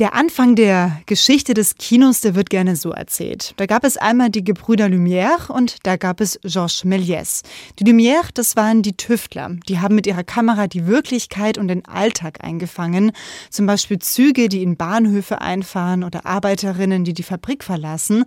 Der Anfang der Geschichte des Kinos, der wird gerne so erzählt. Da gab es einmal die Gebrüder Lumière und da gab es Georges Méliès. Die Lumière, das waren die Tüftler. Die haben mit ihrer Kamera die Wirklichkeit und den Alltag eingefangen. Zum Beispiel Züge, die in Bahnhöfe einfahren oder Arbeiterinnen, die die Fabrik verlassen.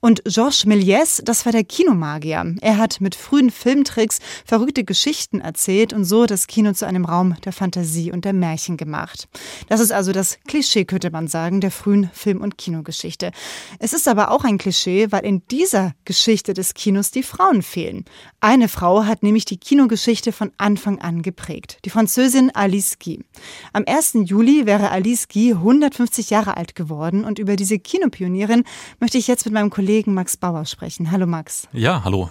Und Georges Méliès, das war der Kinomagier. Er hat mit frühen Filmtricks verrückte Geschichten erzählt und so das Kino zu einem Raum der Fantasie und der Märchen gemacht. Das ist also das Klischee könnte man sagen, der frühen Film- und Kinogeschichte. Es ist aber auch ein Klischee, weil in dieser Geschichte des Kinos die Frauen fehlen. Eine Frau hat nämlich die Kinogeschichte von Anfang an geprägt, die Französin Alice Guy. Am 1. Juli wäre Alice Guy 150 Jahre alt geworden und über diese Kinopionierin möchte ich jetzt mit meinem Kollegen Max Bauer sprechen. Hallo Max. Ja, hallo.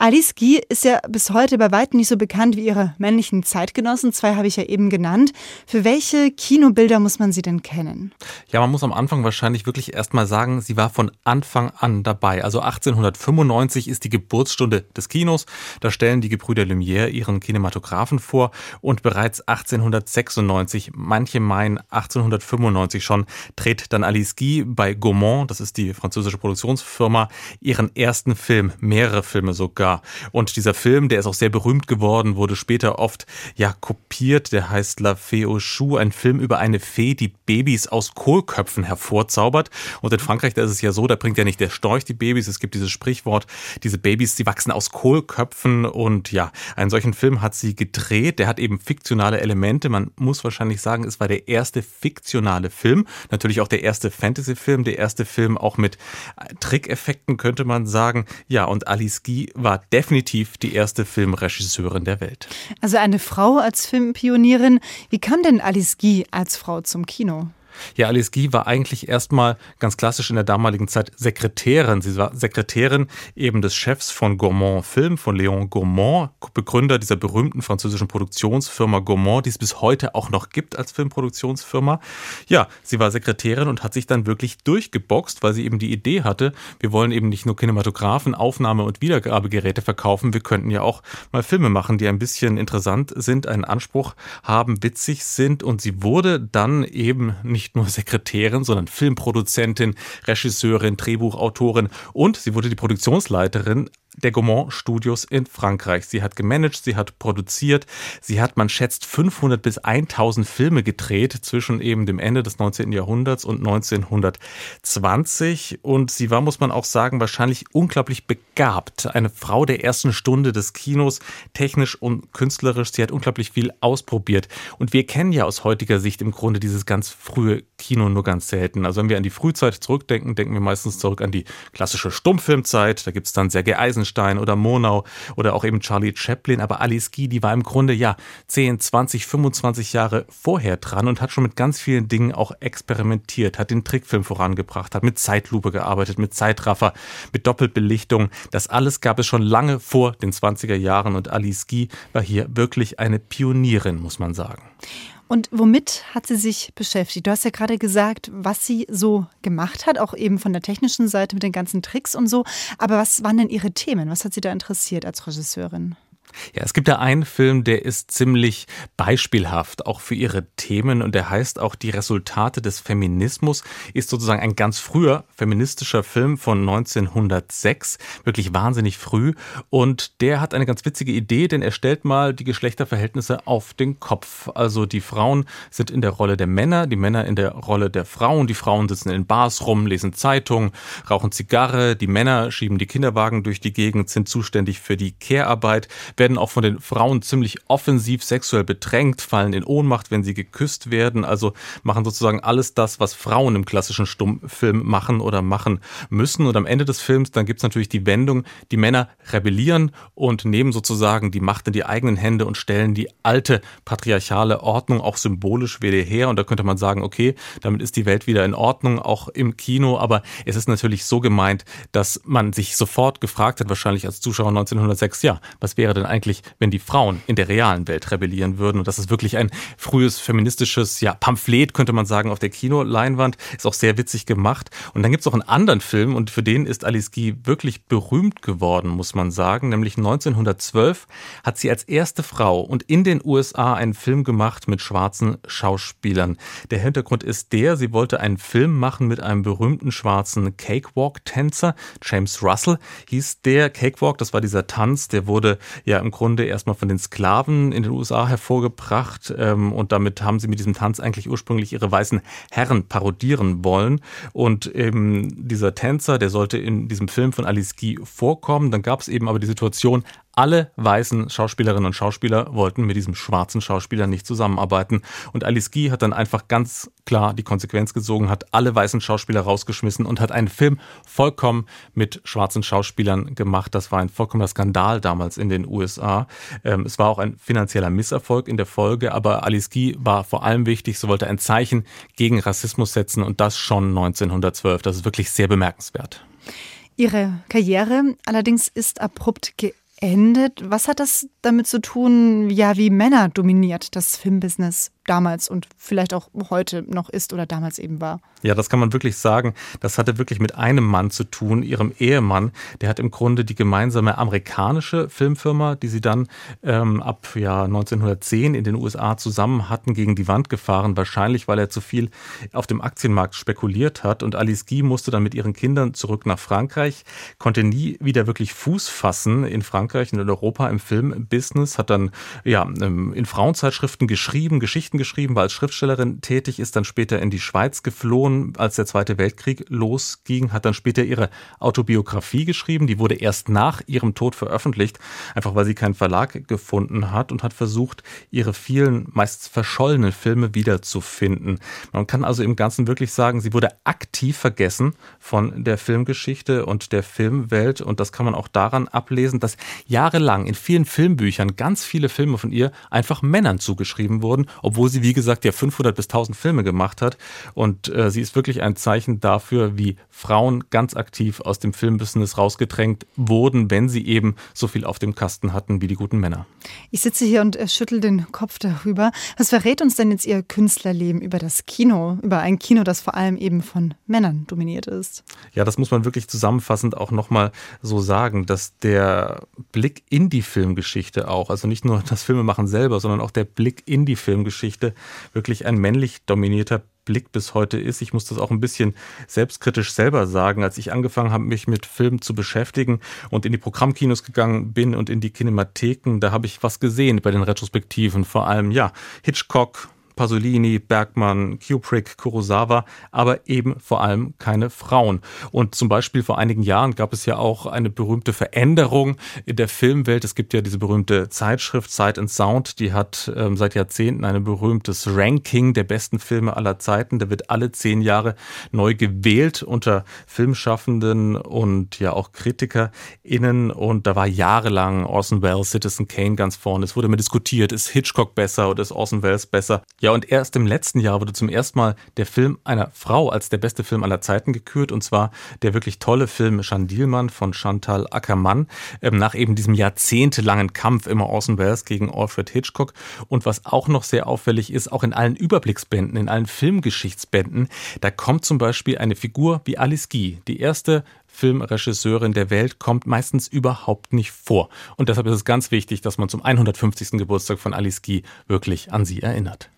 Alice Guy ist ja bis heute bei weitem nicht so bekannt wie ihre männlichen Zeitgenossen. Zwei habe ich ja eben genannt. Für welche Kinobilder muss man sie denn kennen? Ja, man muss am Anfang wahrscheinlich wirklich erstmal sagen, sie war von Anfang an dabei. Also 1895 ist die Geburtsstunde des Kinos. Da stellen die Gebrüder Lumière ihren Kinematographen vor und bereits 1896, manche meinen 1895 schon, dreht dann Alice Guy bei Gaumont, das ist die französische Produktionsfirma, ihren ersten Film, mehrere Filme sogar sogar. Und dieser Film, der ist auch sehr berühmt geworden, wurde später oft ja kopiert. Der heißt La Fée aux Choux, ein Film über eine Fee, die Babys aus Kohlköpfen hervorzaubert. Und in Frankreich, da ist es ja so, da bringt ja nicht der Storch die Babys. Es gibt dieses Sprichwort, diese Babys, die wachsen aus Kohlköpfen. Und ja, einen solchen Film hat sie gedreht. Der hat eben fiktionale Elemente. Man muss wahrscheinlich sagen, es war der erste fiktionale Film. Natürlich auch der erste Fantasy-Film, der erste Film auch mit Trickeffekten, könnte man sagen. Ja, und Alice Guy war definitiv die erste Filmregisseurin der Welt. Also eine Frau als Filmpionierin. Wie kam denn Alice Guy als Frau zum Kino? Ja, Alice Guy war eigentlich erstmal ganz klassisch in der damaligen Zeit Sekretärin. Sie war Sekretärin eben des Chefs von Gourmand Film, von Léon Gourmand, Begründer dieser berühmten französischen Produktionsfirma Gourmand, die es bis heute auch noch gibt als Filmproduktionsfirma. Ja, sie war Sekretärin und hat sich dann wirklich durchgeboxt, weil sie eben die Idee hatte, wir wollen eben nicht nur Kinematographen, Aufnahme- und Wiedergabegeräte verkaufen, wir könnten ja auch mal Filme machen, die ein bisschen interessant sind, einen Anspruch haben, witzig sind und sie wurde dann eben nicht nicht nur Sekretärin, sondern Filmproduzentin, Regisseurin, Drehbuchautorin und sie wurde die Produktionsleiterin der Gaumont Studios in Frankreich. Sie hat gemanagt, sie hat produziert, sie hat, man schätzt, 500 bis 1000 Filme gedreht zwischen eben dem Ende des 19. Jahrhunderts und 1920 und sie war, muss man auch sagen, wahrscheinlich unglaublich begabt. Eine Frau der ersten Stunde des Kinos, technisch und künstlerisch. Sie hat unglaublich viel ausprobiert und wir kennen ja aus heutiger Sicht im Grunde dieses ganz frühe Kino nur ganz selten. Also wenn wir an die Frühzeit zurückdenken, denken wir meistens zurück an die klassische Stummfilmzeit. Da gibt es dann Sergei Eisenstein Eisenstein oder Monau oder auch eben Charlie Chaplin. Aber Alice Guy, die war im Grunde ja 10, 20, 25 Jahre vorher dran und hat schon mit ganz vielen Dingen auch experimentiert, hat den Trickfilm vorangebracht, hat mit Zeitlupe gearbeitet, mit Zeitraffer, mit Doppelbelichtung. Das alles gab es schon lange vor den 20er Jahren und Alice Guy war hier wirklich eine Pionierin, muss man sagen. Und womit hat sie sich beschäftigt? Du hast ja gerade gesagt, was sie so gemacht hat, auch eben von der technischen Seite mit den ganzen Tricks und so. Aber was waren denn ihre Themen? Was hat sie da interessiert als Regisseurin? Ja, es gibt da einen Film, der ist ziemlich beispielhaft, auch für ihre Themen. Und der heißt auch Die Resultate des Feminismus, ist sozusagen ein ganz früher feministischer Film von 1906, wirklich wahnsinnig früh. Und der hat eine ganz witzige Idee, denn er stellt mal die Geschlechterverhältnisse auf den Kopf. Also die Frauen sind in der Rolle der Männer, die Männer in der Rolle der Frauen, die Frauen sitzen in Bars rum, lesen Zeitungen, rauchen Zigarre, die Männer schieben die Kinderwagen durch die Gegend, sind zuständig für die Care-Arbeit, werden auch von den Frauen ziemlich offensiv sexuell bedrängt, fallen in Ohnmacht, wenn sie geküsst werden, also machen sozusagen alles das, was Frauen im klassischen Stummfilm machen oder machen müssen. Und am Ende des Films, dann gibt es natürlich die Wendung, die Männer rebellieren und nehmen sozusagen die Macht in die eigenen Hände und stellen die alte patriarchale Ordnung auch symbolisch wieder her. Und da könnte man sagen, okay, damit ist die Welt wieder in Ordnung, auch im Kino. Aber es ist natürlich so gemeint, dass man sich sofort gefragt hat, wahrscheinlich als Zuschauer 1906, ja, was wäre denn eigentlich wirklich, wenn die Frauen in der realen Welt rebellieren würden. Und das ist wirklich ein frühes feministisches ja, Pamphlet, könnte man sagen, auf der Kinoleinwand. Ist auch sehr witzig gemacht. Und dann gibt es auch einen anderen Film und für den ist Alice Guy wirklich berühmt geworden, muss man sagen. Nämlich 1912 hat sie als erste Frau und in den USA einen Film gemacht mit schwarzen Schauspielern. Der Hintergrund ist der, sie wollte einen Film machen mit einem berühmten schwarzen Cakewalk-Tänzer. James Russell hieß der Cakewalk. Das war dieser Tanz, der wurde ja im Grunde erstmal von den Sklaven in den USA hervorgebracht. Ähm, und damit haben sie mit diesem Tanz eigentlich ursprünglich ihre weißen Herren parodieren wollen. Und eben dieser Tänzer, der sollte in diesem Film von Alice Guy vorkommen. Dann gab es eben aber die Situation, alle weißen Schauspielerinnen und Schauspieler wollten mit diesem schwarzen Schauspieler nicht zusammenarbeiten. Und Alice Guy hat dann einfach ganz klar die Konsequenz gezogen, hat alle weißen Schauspieler rausgeschmissen und hat einen Film vollkommen mit schwarzen Schauspielern gemacht. Das war ein vollkommener Skandal damals in den USA. Ähm, es war auch ein finanzieller Misserfolg in der Folge, aber Alice Guy war vor allem wichtig. Sie wollte ein Zeichen gegen Rassismus setzen und das schon 1912. Das ist wirklich sehr bemerkenswert. Ihre Karriere allerdings ist abrupt geendet endet. Was hat das damit zu tun, ja, wie Männer dominiert das Filmbusiness damals und vielleicht auch heute noch ist oder damals eben war. Ja, das kann man wirklich sagen. Das hatte wirklich mit einem Mann zu tun, ihrem Ehemann. Der hat im Grunde die gemeinsame amerikanische Filmfirma, die sie dann ähm, ab ja, 1910 in den USA zusammen hatten, gegen die Wand gefahren. Wahrscheinlich, weil er zu viel auf dem Aktienmarkt spekuliert hat. Und Alice Guy musste dann mit ihren Kindern zurück nach Frankreich, konnte nie wieder wirklich Fuß fassen in Frankreich und in Europa im Filmbusiness, hat dann ja ähm, in Frauenzeitschriften geschrieben, Geschichten geschrieben, war als Schriftstellerin tätig, ist dann später in die Schweiz geflohen, als der Zweite Weltkrieg losging, hat dann später ihre Autobiografie geschrieben, die wurde erst nach ihrem Tod veröffentlicht, einfach weil sie keinen Verlag gefunden hat und hat versucht, ihre vielen meist verschollenen Filme wiederzufinden. Man kann also im Ganzen wirklich sagen, sie wurde aktiv vergessen von der Filmgeschichte und der Filmwelt und das kann man auch daran ablesen, dass jahrelang in vielen Filmbüchern ganz viele Filme von ihr einfach Männern zugeschrieben wurden, obwohl obwohl sie, wie gesagt, ja 500 bis 1000 Filme gemacht hat. Und äh, sie ist wirklich ein Zeichen dafür, wie Frauen ganz aktiv aus dem Filmbusiness rausgedrängt wurden, wenn sie eben so viel auf dem Kasten hatten wie die guten Männer. Ich sitze hier und äh, schüttel den Kopf darüber. Was verrät uns denn jetzt Ihr Künstlerleben über das Kino, über ein Kino, das vor allem eben von Männern dominiert ist? Ja, das muss man wirklich zusammenfassend auch nochmal so sagen, dass der Blick in die Filmgeschichte auch, also nicht nur das Filmemachen selber, sondern auch der Blick in die Filmgeschichte, Geschichte wirklich ein männlich dominierter Blick bis heute ist. Ich muss das auch ein bisschen selbstkritisch selber sagen. Als ich angefangen habe, mich mit Filmen zu beschäftigen und in die Programmkinos gegangen bin und in die Kinematheken, da habe ich was gesehen bei den Retrospektiven. Vor allem, ja, Hitchcock, Pasolini, Bergmann, Kubrick, Kurosawa, aber eben vor allem keine Frauen. Und zum Beispiel vor einigen Jahren gab es ja auch eine berühmte Veränderung in der Filmwelt. Es gibt ja diese berühmte Zeitschrift Sight and Sound, die hat ähm, seit Jahrzehnten ein berühmtes Ranking der besten Filme aller Zeiten. Da wird alle zehn Jahre neu gewählt unter Filmschaffenden und ja auch KritikerInnen. Und da war jahrelang Orson Welles, Citizen Kane ganz vorne. Es wurde immer diskutiert, ist Hitchcock besser oder ist Orson Welles besser? Ja, ja, und erst im letzten Jahr wurde zum ersten Mal der Film einer Frau als der beste Film aller Zeiten gekürt, und zwar der wirklich tolle Film Chandilmann von Chantal Ackermann, ähm, nach eben diesem jahrzehntelangen Kampf immer Orson Welles gegen Alfred Hitchcock. Und was auch noch sehr auffällig ist, auch in allen Überblicksbänden, in allen Filmgeschichtsbänden, da kommt zum Beispiel eine Figur wie Alice Guy, die erste Filmregisseurin der Welt kommt meistens überhaupt nicht vor. Und deshalb ist es ganz wichtig, dass man zum 150. Geburtstag von Alice Guy wirklich an sie erinnert.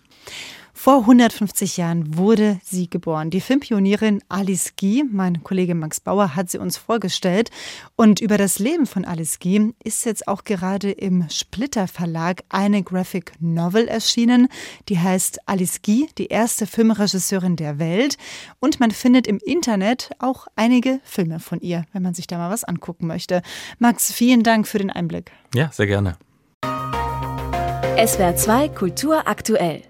Vor 150 Jahren wurde sie geboren. Die Filmpionierin Alice Guy, mein Kollege Max Bauer hat sie uns vorgestellt. Und über das Leben von Alice Guy ist jetzt auch gerade im Splitter Verlag eine Graphic Novel erschienen. Die heißt Alice Guy, die erste Filmregisseurin der Welt. Und man findet im Internet auch einige Filme von ihr, wenn man sich da mal was angucken möchte. Max, vielen Dank für den Einblick. Ja, sehr gerne. SWR 2 Kultur aktuell.